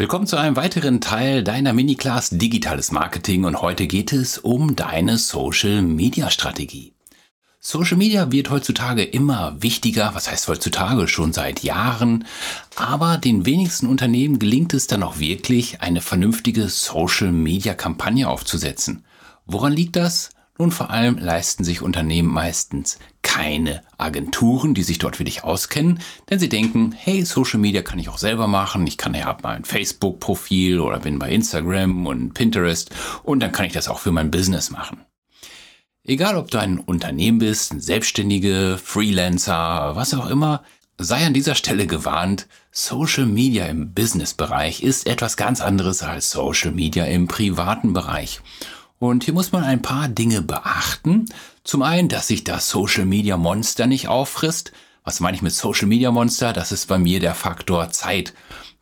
Willkommen zu einem weiteren Teil deiner Mini-Class Digitales Marketing und heute geht es um deine Social Media Strategie. Social Media wird heutzutage immer wichtiger, was heißt heutzutage schon seit Jahren, aber den wenigsten Unternehmen gelingt es dann auch wirklich, eine vernünftige Social Media Kampagne aufzusetzen. Woran liegt das? Nun vor allem leisten sich Unternehmen meistens keine Agenturen, die sich dort für dich auskennen, denn sie denken, hey, Social Media kann ich auch selber machen, ich kann ja mal ein Facebook-Profil oder bin bei Instagram und Pinterest und dann kann ich das auch für mein Business machen. Egal, ob du ein Unternehmen bist, ein Selbstständige, Freelancer, was auch immer, sei an dieser Stelle gewarnt, Social Media im Business-Bereich ist etwas ganz anderes als Social Media im privaten Bereich. Und hier muss man ein paar Dinge beachten. Zum einen, dass sich das Social Media Monster nicht auffrisst. Was meine ich mit Social Media Monster? Das ist bei mir der Faktor Zeit.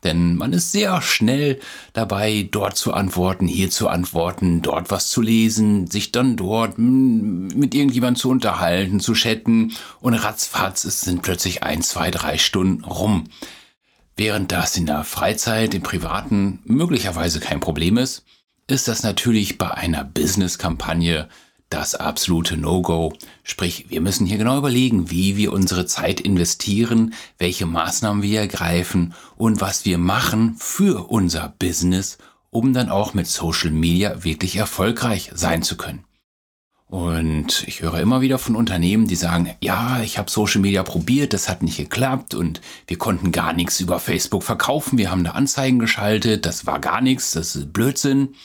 Denn man ist sehr schnell dabei, dort zu antworten, hier zu antworten, dort was zu lesen, sich dann dort mit irgendjemand zu unterhalten, zu chatten und ratzfatz, es sind plötzlich ein, zwei, drei Stunden rum. Während das in der Freizeit, im Privaten möglicherweise kein Problem ist, ist das natürlich bei einer Business-Kampagne das absolute No-Go. Sprich, wir müssen hier genau überlegen, wie wir unsere Zeit investieren, welche Maßnahmen wir ergreifen und was wir machen für unser Business, um dann auch mit Social Media wirklich erfolgreich sein zu können. Und ich höre immer wieder von Unternehmen, die sagen, ja, ich habe Social Media probiert, das hat nicht geklappt und wir konnten gar nichts über Facebook verkaufen, wir haben da Anzeigen geschaltet, das war gar nichts, das ist Blödsinn.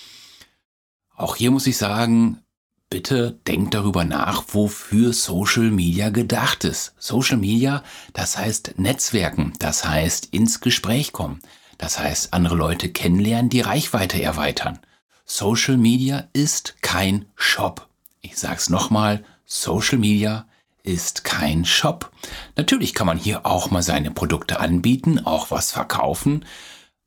Auch hier muss ich sagen, bitte denkt darüber nach, wofür Social Media gedacht ist. Social Media, das heißt Netzwerken, das heißt ins Gespräch kommen, das heißt andere Leute kennenlernen, die Reichweite erweitern. Social Media ist kein Shop. Ich sag's nochmal, Social Media ist kein Shop. Natürlich kann man hier auch mal seine Produkte anbieten, auch was verkaufen,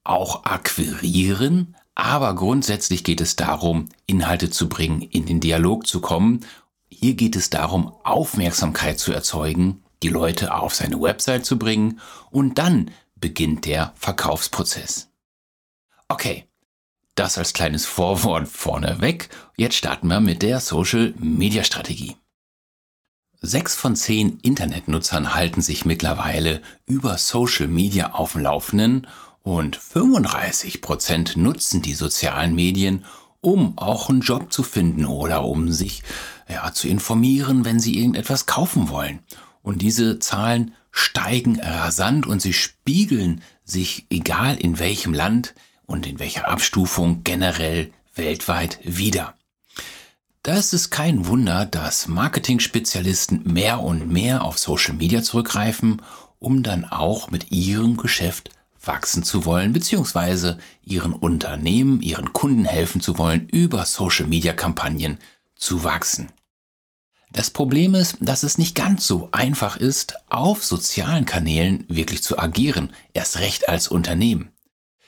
auch akquirieren, aber grundsätzlich geht es darum, Inhalte zu bringen, in den Dialog zu kommen. Hier geht es darum, Aufmerksamkeit zu erzeugen, die Leute auf seine Website zu bringen und dann beginnt der Verkaufsprozess. Okay, das als kleines Vorwort vorneweg. Jetzt starten wir mit der Social Media Strategie. Sechs von zehn Internetnutzern halten sich mittlerweile über Social Media auf dem Laufenden und 35 Prozent nutzen die sozialen Medien, um auch einen Job zu finden oder um sich ja, zu informieren, wenn sie irgendetwas kaufen wollen. Und diese Zahlen steigen rasant und sie spiegeln sich, egal in welchem Land und in welcher Abstufung, generell weltweit wieder. Da ist es kein Wunder, dass Marketing-Spezialisten mehr und mehr auf Social Media zurückgreifen, um dann auch mit ihrem Geschäft wachsen zu wollen, beziehungsweise ihren Unternehmen, ihren Kunden helfen zu wollen, über Social-Media-Kampagnen zu wachsen. Das Problem ist, dass es nicht ganz so einfach ist, auf sozialen Kanälen wirklich zu agieren, erst recht als Unternehmen.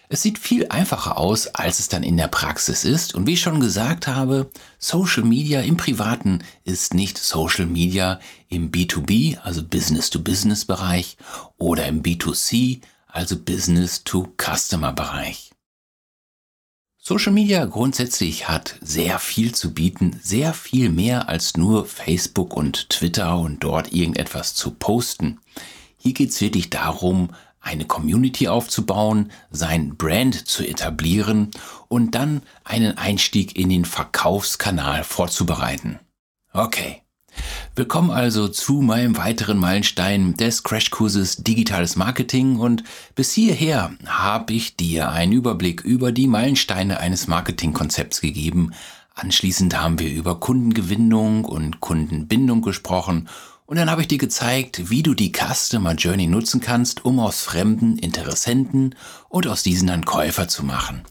Es sieht viel einfacher aus, als es dann in der Praxis ist. Und wie ich schon gesagt habe, Social Media im Privaten ist nicht Social Media im B2B, also Business-to-Business-Bereich oder im B2C, also Business-to-Customer-Bereich. Social Media grundsätzlich hat sehr viel zu bieten, sehr viel mehr als nur Facebook und Twitter und dort irgendetwas zu posten. Hier geht es wirklich darum, eine Community aufzubauen, sein Brand zu etablieren und dann einen Einstieg in den Verkaufskanal vorzubereiten. Okay, Willkommen also zu meinem weiteren Meilenstein des Crashkurses Digitales Marketing und bis hierher habe ich dir einen Überblick über die Meilensteine eines Marketingkonzepts gegeben. Anschließend haben wir über Kundengewinnung und Kundenbindung gesprochen und dann habe ich dir gezeigt, wie du die Customer Journey nutzen kannst, um aus fremden Interessenten und aus diesen dann Käufer zu machen.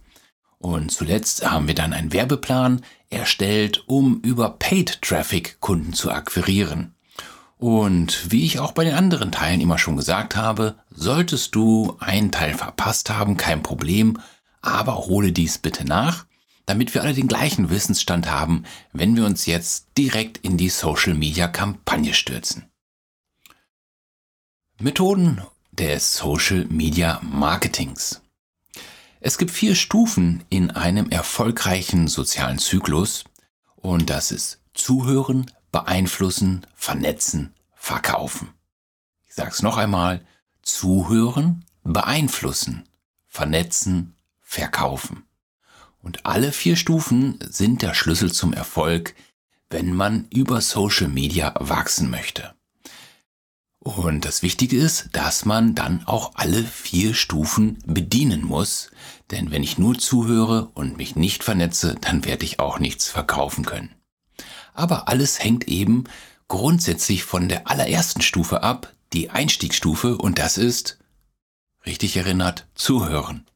Und zuletzt haben wir dann einen Werbeplan erstellt, um über Paid Traffic Kunden zu akquirieren. Und wie ich auch bei den anderen Teilen immer schon gesagt habe, solltest du einen Teil verpasst haben, kein Problem, aber hole dies bitte nach, damit wir alle den gleichen Wissensstand haben, wenn wir uns jetzt direkt in die Social Media Kampagne stürzen. Methoden des Social Media Marketings. Es gibt vier Stufen in einem erfolgreichen sozialen Zyklus und das ist Zuhören, Beeinflussen, Vernetzen, Verkaufen. Ich sage es noch einmal, Zuhören, Beeinflussen, Vernetzen, Verkaufen. Und alle vier Stufen sind der Schlüssel zum Erfolg, wenn man über Social Media wachsen möchte. Und das Wichtige ist, dass man dann auch alle vier Stufen bedienen muss, denn wenn ich nur zuhöre und mich nicht vernetze, dann werde ich auch nichts verkaufen können. Aber alles hängt eben grundsätzlich von der allerersten Stufe ab, die Einstiegsstufe, und das ist, richtig erinnert, zuhören.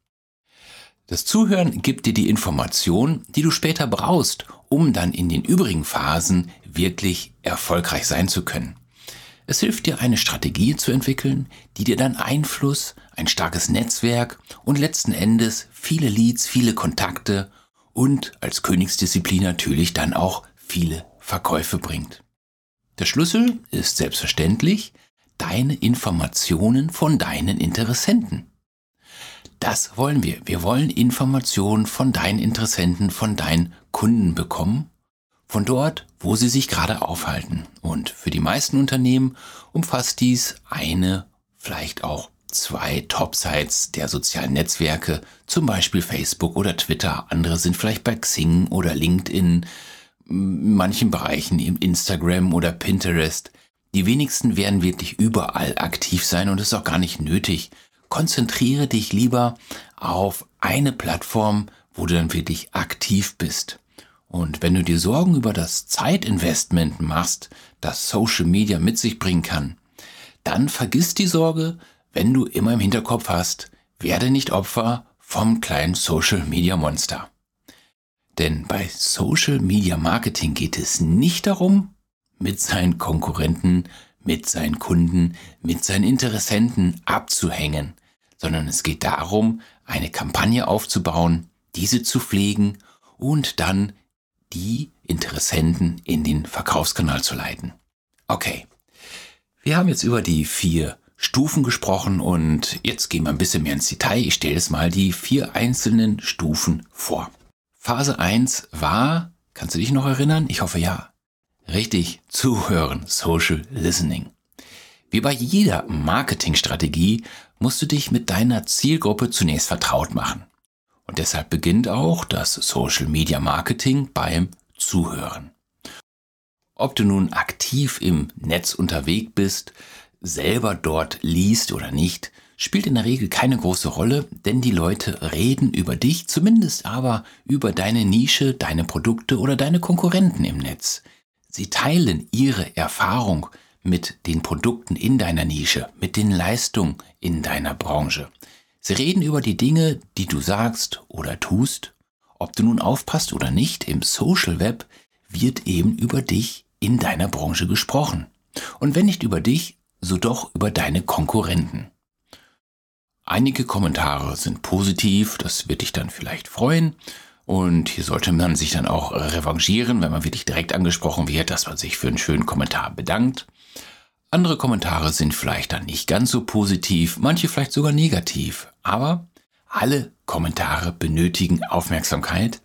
Das Zuhören gibt dir die Information, die du später brauchst, um dann in den übrigen Phasen wirklich erfolgreich sein zu können. Es hilft dir, eine Strategie zu entwickeln, die dir dann Einfluss, ein starkes Netzwerk und letzten Endes viele Leads, viele Kontakte und als Königsdisziplin natürlich dann auch viele Verkäufe bringt. Der Schlüssel ist selbstverständlich deine Informationen von deinen Interessenten. Das wollen wir. Wir wollen Informationen von deinen Interessenten, von deinen Kunden bekommen, von dort, wo sie sich gerade aufhalten. Und für die meisten Unternehmen umfasst dies eine, vielleicht auch zwei Top-Sites der sozialen Netzwerke, zum Beispiel Facebook oder Twitter. Andere sind vielleicht bei Xing oder LinkedIn, in manchen Bereichen im Instagram oder Pinterest. Die wenigsten werden wirklich überall aktiv sein und ist auch gar nicht nötig konzentriere dich lieber auf eine Plattform, wo du dann wirklich aktiv bist. Und wenn du dir Sorgen über das Zeitinvestment machst, das Social Media mit sich bringen kann, dann vergiss die Sorge, wenn du immer im Hinterkopf hast, werde nicht Opfer vom kleinen Social Media Monster. Denn bei Social Media Marketing geht es nicht darum, mit seinen Konkurrenten, mit seinen Kunden, mit seinen Interessenten abzuhängen, sondern es geht darum, eine Kampagne aufzubauen, diese zu pflegen und dann die Interessenten in den Verkaufskanal zu leiten. Okay, wir haben jetzt über die vier Stufen gesprochen und jetzt gehen wir ein bisschen mehr ins Detail. Ich stelle jetzt mal die vier einzelnen Stufen vor. Phase 1 war, kannst du dich noch erinnern? Ich hoffe ja. Richtig, zuhören, Social Listening. Wie bei jeder Marketingstrategie musst du dich mit deiner Zielgruppe zunächst vertraut machen. Und deshalb beginnt auch das Social Media Marketing beim Zuhören. Ob du nun aktiv im Netz unterwegs bist, selber dort liest oder nicht, spielt in der Regel keine große Rolle, denn die Leute reden über dich, zumindest aber über deine Nische, deine Produkte oder deine Konkurrenten im Netz. Sie teilen ihre Erfahrung mit den Produkten in deiner Nische, mit den Leistungen in deiner Branche. Sie reden über die Dinge, die du sagst oder tust. Ob du nun aufpasst oder nicht, im Social Web wird eben über dich in deiner Branche gesprochen. Und wenn nicht über dich, so doch über deine Konkurrenten. Einige Kommentare sind positiv, das wird dich dann vielleicht freuen. Und hier sollte man sich dann auch revanchieren, wenn man wirklich direkt angesprochen wird, dass man sich für einen schönen Kommentar bedankt. Andere Kommentare sind vielleicht dann nicht ganz so positiv, manche vielleicht sogar negativ, aber alle Kommentare benötigen Aufmerksamkeit,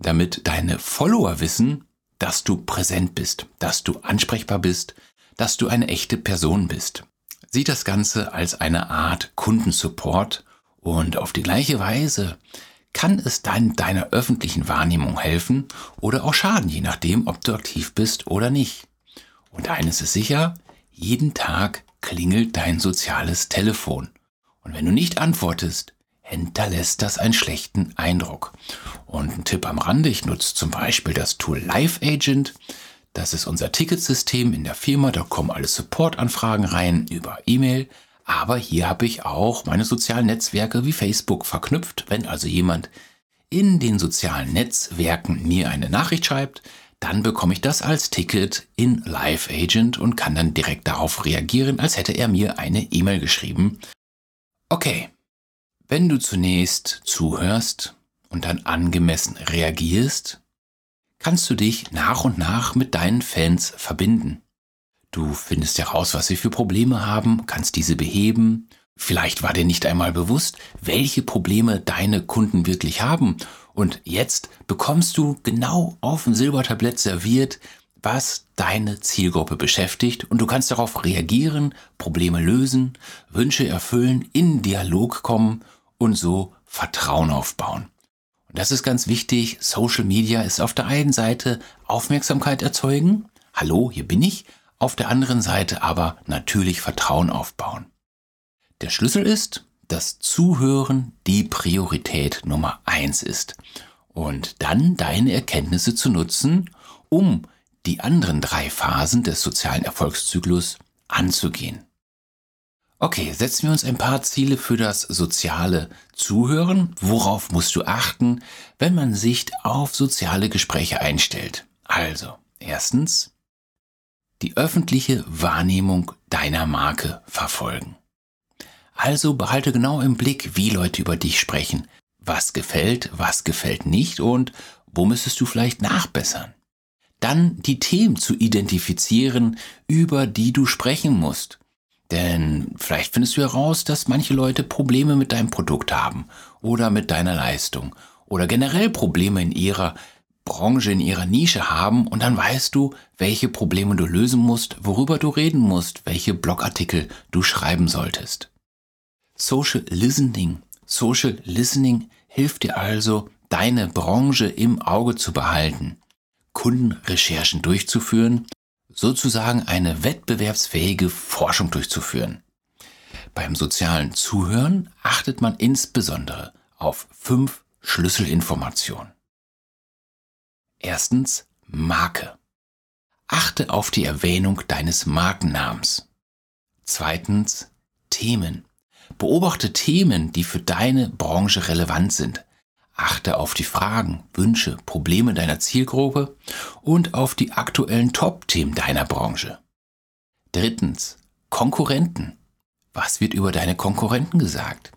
damit deine Follower wissen, dass du präsent bist, dass du ansprechbar bist, dass du eine echte Person bist. Sieh das Ganze als eine Art Kundensupport und auf die gleiche Weise kann es dann deiner öffentlichen Wahrnehmung helfen oder auch schaden, je nachdem, ob du aktiv bist oder nicht. Und eines ist sicher, jeden Tag klingelt dein soziales Telefon. Und wenn du nicht antwortest, hinterlässt das einen schlechten Eindruck. Und ein Tipp am Rande, ich nutze zum Beispiel das Tool Live Agent. Das ist unser Ticketsystem in der Firma, da kommen alle Supportanfragen rein über E-Mail. Aber hier habe ich auch meine sozialen Netzwerke wie Facebook verknüpft. Wenn also jemand in den sozialen Netzwerken mir eine Nachricht schreibt, dann bekomme ich das als Ticket in Live Agent und kann dann direkt darauf reagieren, als hätte er mir eine E-Mail geschrieben. Okay, wenn du zunächst zuhörst und dann angemessen reagierst, kannst du dich nach und nach mit deinen Fans verbinden. Du findest heraus, was sie für Probleme haben, kannst diese beheben Vielleicht war dir nicht einmal bewusst, welche Probleme deine Kunden wirklich haben. Und jetzt bekommst du genau auf dem Silbertablett serviert, was deine Zielgruppe beschäftigt und du kannst darauf reagieren, Probleme lösen, Wünsche erfüllen, in Dialog kommen und so Vertrauen aufbauen. Und das ist ganz wichtig. Social Media ist auf der einen Seite Aufmerksamkeit erzeugen. Hallo, hier bin ich. Auf der anderen Seite aber natürlich Vertrauen aufbauen. Der Schlüssel ist, dass Zuhören die Priorität Nummer eins ist. Und dann deine Erkenntnisse zu nutzen, um die anderen drei Phasen des sozialen Erfolgszyklus anzugehen. Okay, setzen wir uns ein paar Ziele für das soziale Zuhören. Worauf musst du achten, wenn man sich auf soziale Gespräche einstellt? Also, erstens, die öffentliche Wahrnehmung deiner Marke verfolgen. Also behalte genau im Blick, wie Leute über dich sprechen, was gefällt, was gefällt nicht und wo müsstest du vielleicht nachbessern. Dann die Themen zu identifizieren, über die du sprechen musst. Denn vielleicht findest du heraus, dass manche Leute Probleme mit deinem Produkt haben oder mit deiner Leistung oder generell Probleme in ihrer Branche, in ihrer Nische haben und dann weißt du, welche Probleme du lösen musst, worüber du reden musst, welche Blogartikel du schreiben solltest. Social Listening. Social Listening hilft dir also, deine Branche im Auge zu behalten, Kundenrecherchen durchzuführen sozusagen eine wettbewerbsfähige Forschung durchzuführen. Beim sozialen Zuhören achtet man insbesondere auf fünf Schlüsselinformationen. Erstens Marke. Achte auf die Erwähnung deines Markennamens. Zweitens Themen. Beobachte Themen, die für deine Branche relevant sind. Achte auf die Fragen, Wünsche, Probleme deiner Zielgruppe und auf die aktuellen Top-Themen deiner Branche. Drittens, Konkurrenten. Was wird über deine Konkurrenten gesagt?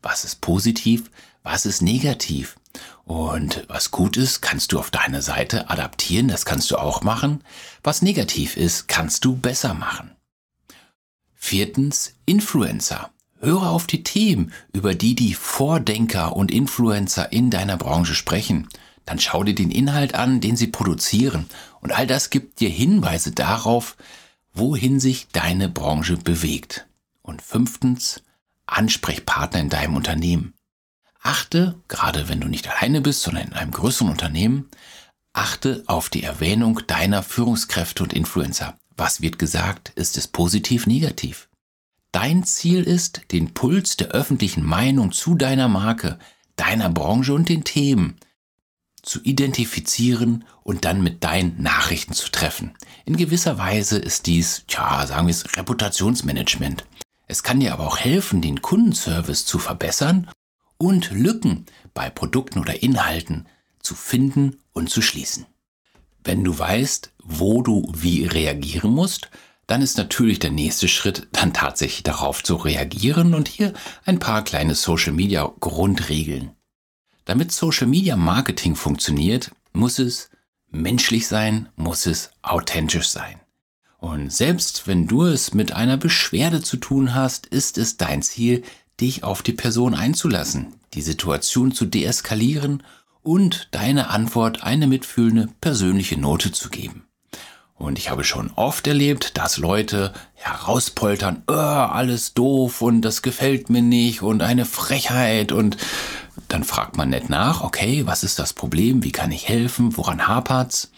Was ist positiv? Was ist negativ? Und was gut ist, kannst du auf deine Seite adaptieren, das kannst du auch machen. Was negativ ist, kannst du besser machen. Viertens, Influencer. Höre auf die Themen, über die die Vordenker und Influencer in deiner Branche sprechen. Dann schau dir den Inhalt an, den sie produzieren. Und all das gibt dir Hinweise darauf, wohin sich deine Branche bewegt. Und fünftens, Ansprechpartner in deinem Unternehmen. Achte, gerade wenn du nicht alleine bist, sondern in einem größeren Unternehmen, achte auf die Erwähnung deiner Führungskräfte und Influencer. Was wird gesagt? Ist es positiv, negativ? Dein Ziel ist, den Puls der öffentlichen Meinung zu deiner Marke, deiner Branche und den Themen zu identifizieren und dann mit deinen Nachrichten zu treffen. In gewisser Weise ist dies, tja, sagen wir es, Reputationsmanagement. Es kann dir aber auch helfen, den Kundenservice zu verbessern und Lücken bei Produkten oder Inhalten zu finden und zu schließen. Wenn du weißt, wo du wie reagieren musst, dann ist natürlich der nächste Schritt, dann tatsächlich darauf zu reagieren und hier ein paar kleine Social Media Grundregeln. Damit Social Media Marketing funktioniert, muss es menschlich sein, muss es authentisch sein. Und selbst wenn du es mit einer Beschwerde zu tun hast, ist es dein Ziel, dich auf die Person einzulassen, die Situation zu deeskalieren und deine Antwort eine mitfühlende persönliche Note zu geben. Und ich habe schon oft erlebt, dass Leute herauspoltern, oh, alles doof und das gefällt mir nicht und eine Frechheit und dann fragt man nett nach, okay, was ist das Problem, wie kann ich helfen, woran hapert's?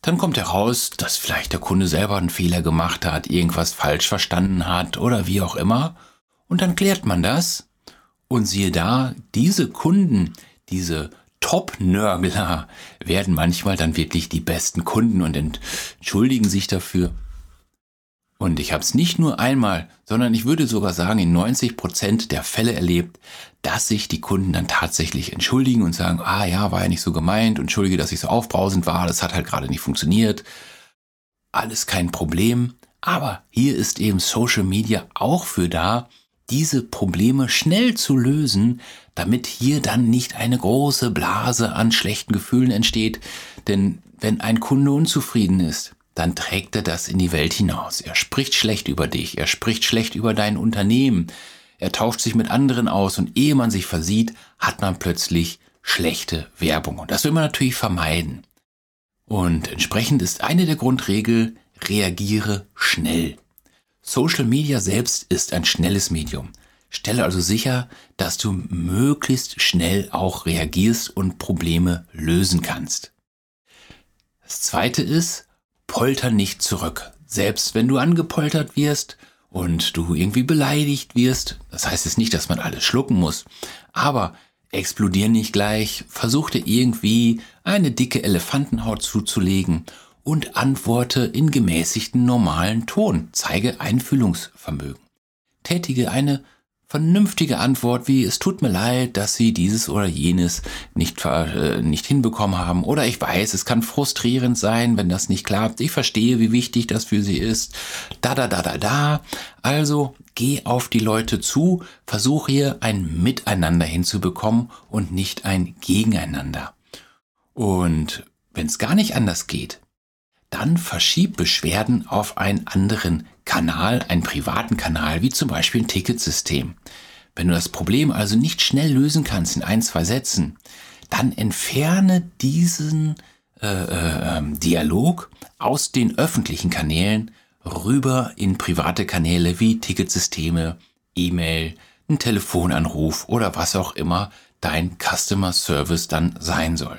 Dann kommt heraus, dass vielleicht der Kunde selber einen Fehler gemacht hat, irgendwas falsch verstanden hat oder wie auch immer. Und dann klärt man das und siehe da, diese Kunden, diese Top-Nörgler werden manchmal dann wirklich die besten Kunden und entschuldigen sich dafür. Und ich habe es nicht nur einmal, sondern ich würde sogar sagen, in 90 Prozent der Fälle erlebt, dass sich die Kunden dann tatsächlich entschuldigen und sagen, ah ja, war ja nicht so gemeint, entschuldige, dass ich so aufbrausend war, das hat halt gerade nicht funktioniert. Alles kein Problem. Aber hier ist eben Social Media auch für da, diese Probleme schnell zu lösen, damit hier dann nicht eine große Blase an schlechten Gefühlen entsteht. Denn wenn ein Kunde unzufrieden ist, dann trägt er das in die Welt hinaus. Er spricht schlecht über dich, er spricht schlecht über dein Unternehmen, er tauscht sich mit anderen aus und ehe man sich versieht, hat man plötzlich schlechte Werbung. Und das will man natürlich vermeiden. Und entsprechend ist eine der Grundregeln, reagiere schnell. Social Media selbst ist ein schnelles Medium. Stelle also sicher, dass du möglichst schnell auch reagierst und Probleme lösen kannst. Das zweite ist, polter nicht zurück. Selbst wenn du angepoltert wirst und du irgendwie beleidigt wirst, das heißt jetzt nicht, dass man alles schlucken muss, aber explodier nicht gleich, versuch dir irgendwie eine dicke Elefantenhaut zuzulegen und antworte in gemäßigten normalen Ton, zeige Einfühlungsvermögen. Tätige eine vernünftige Antwort wie es tut mir leid, dass Sie dieses oder jenes nicht, äh, nicht hinbekommen haben oder ich weiß, es kann frustrierend sein, wenn das nicht klappt. Ich verstehe, wie wichtig das für Sie ist. Da, da, da, da, da. Also geh auf die Leute zu, versuch hier ein Miteinander hinzubekommen und nicht ein Gegeneinander. Und wenn es gar nicht anders geht, dann verschieb Beschwerden auf einen anderen Kanal, einen privaten Kanal, wie zum Beispiel ein Ticketsystem. Wenn du das Problem also nicht schnell lösen kannst in ein, zwei Sätzen, dann entferne diesen äh, äh, ähm, Dialog aus den öffentlichen Kanälen rüber in private Kanäle wie Ticketsysteme, E-Mail, ein Telefonanruf oder was auch immer dein Customer Service dann sein soll.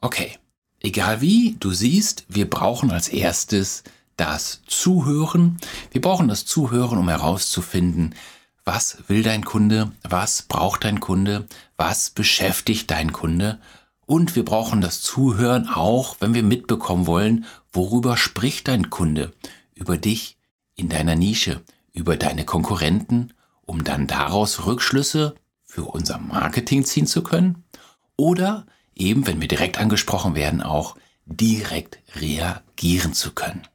Okay, Egal wie, du siehst, wir brauchen als erstes das Zuhören. Wir brauchen das Zuhören, um herauszufinden, was will dein Kunde, was braucht dein Kunde, was beschäftigt dein Kunde. Und wir brauchen das Zuhören auch, wenn wir mitbekommen wollen, worüber spricht dein Kunde, über dich in deiner Nische, über deine Konkurrenten, um dann daraus Rückschlüsse für unser Marketing ziehen zu können. Oder eben, wenn wir direkt angesprochen werden, auch direkt reagieren zu können.